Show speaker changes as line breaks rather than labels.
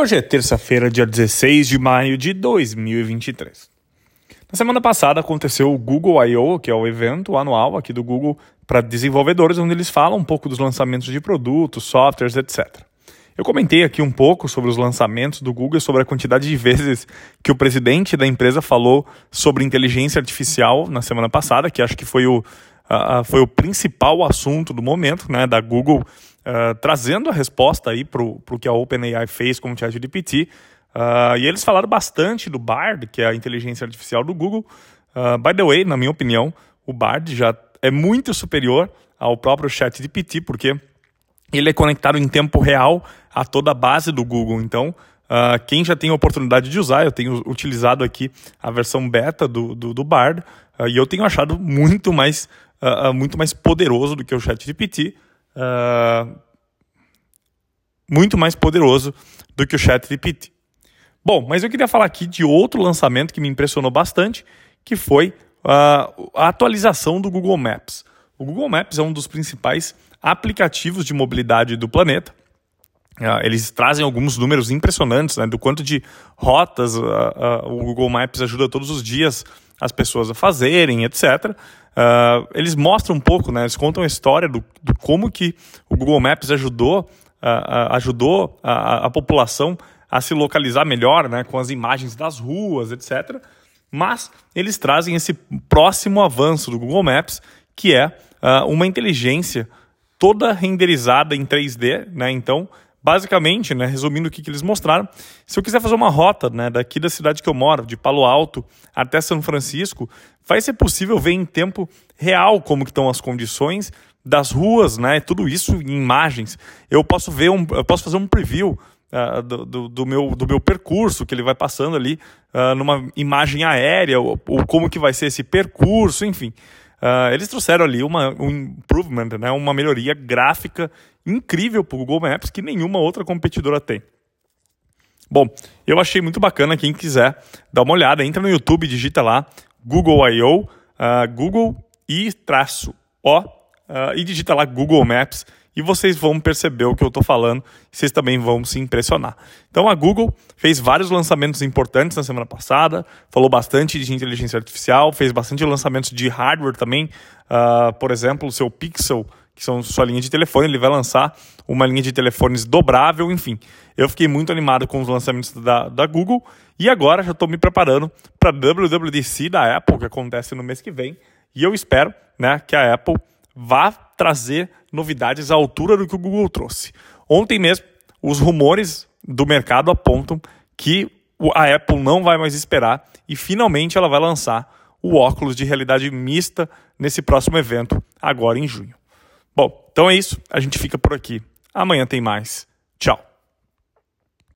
Hoje é terça-feira, dia 16 de maio de 2023. Na semana passada aconteceu o Google I.O., que é o evento anual aqui do Google para desenvolvedores, onde eles falam um pouco dos lançamentos de produtos, softwares, etc. Eu comentei aqui um pouco sobre os lançamentos do Google e sobre a quantidade de vezes que o presidente da empresa falou sobre inteligência artificial na semana passada, que acho que foi o, uh, foi o principal assunto do momento, né, da Google uh, trazendo a resposta aí para o que a OpenAI fez com o ChatGPT. Uh, e eles falaram bastante do Bard, que é a inteligência artificial do Google. Uh, by the way, na minha opinião, o Bard já é muito superior ao próprio ChatGPT, porque ele é conectado em tempo real a toda a base do Google. Então, uh, quem já tem a oportunidade de usar, eu tenho utilizado aqui a versão beta do, do, do Bard, uh, e eu tenho achado muito mais, uh, muito mais poderoso do que o ChatGPT uh, muito mais poderoso do que o ChatGPT. Bom, mas eu queria falar aqui de outro lançamento que me impressionou bastante, que foi uh, a atualização do Google Maps. O Google Maps é um dos principais aplicativos de mobilidade do planeta. Eles trazem alguns números impressionantes né, do quanto de rotas uh, o Google Maps ajuda todos os dias as pessoas a fazerem, etc. Uh, eles mostram um pouco, né, eles contam a história do, do como que o Google Maps ajudou, uh, ajudou a, a, população a se localizar melhor, né, com as imagens das ruas, etc. Mas eles trazem esse próximo avanço do Google Maps, que é uh, uma inteligência toda renderizada em 3D, né? Então basicamente, né, resumindo o que, que eles mostraram, se eu quiser fazer uma rota né, daqui da cidade que eu moro, de Palo Alto até São Francisco, vai ser possível ver em tempo real como que estão as condições das ruas, né, tudo isso em imagens. Eu posso ver um, eu posso fazer um preview uh, do, do, do, meu, do meu percurso que ele vai passando ali uh, numa imagem aérea, ou, ou como que vai ser esse percurso, enfim. Uh, eles trouxeram ali uma, um improvement, né, uma melhoria gráfica incrível para o Google Maps que nenhuma outra competidora tem. Bom, eu achei muito bacana. Quem quiser dar uma olhada, entra no YouTube, digita lá Google I.O., uh, Google e traço O, uh, e digita lá Google Maps e vocês vão perceber o que eu estou falando, vocês também vão se impressionar. Então a Google fez vários lançamentos importantes na semana passada, falou bastante de inteligência artificial, fez bastante lançamentos de hardware também, uh, por exemplo, o seu Pixel, que são sua linha de telefone, ele vai lançar uma linha de telefones dobrável, enfim. Eu fiquei muito animado com os lançamentos da, da Google e agora já estou me preparando para a WWDC da Apple, que acontece no mês que vem, e eu espero né, que a Apple vá trazer novidades à altura do que o Google trouxe. Ontem mesmo, os rumores do mercado apontam que a Apple não vai mais esperar e finalmente ela vai lançar o óculos de realidade mista nesse próximo evento, agora em junho. Bom, então é isso. A gente fica por aqui. Amanhã tem mais. Tchau.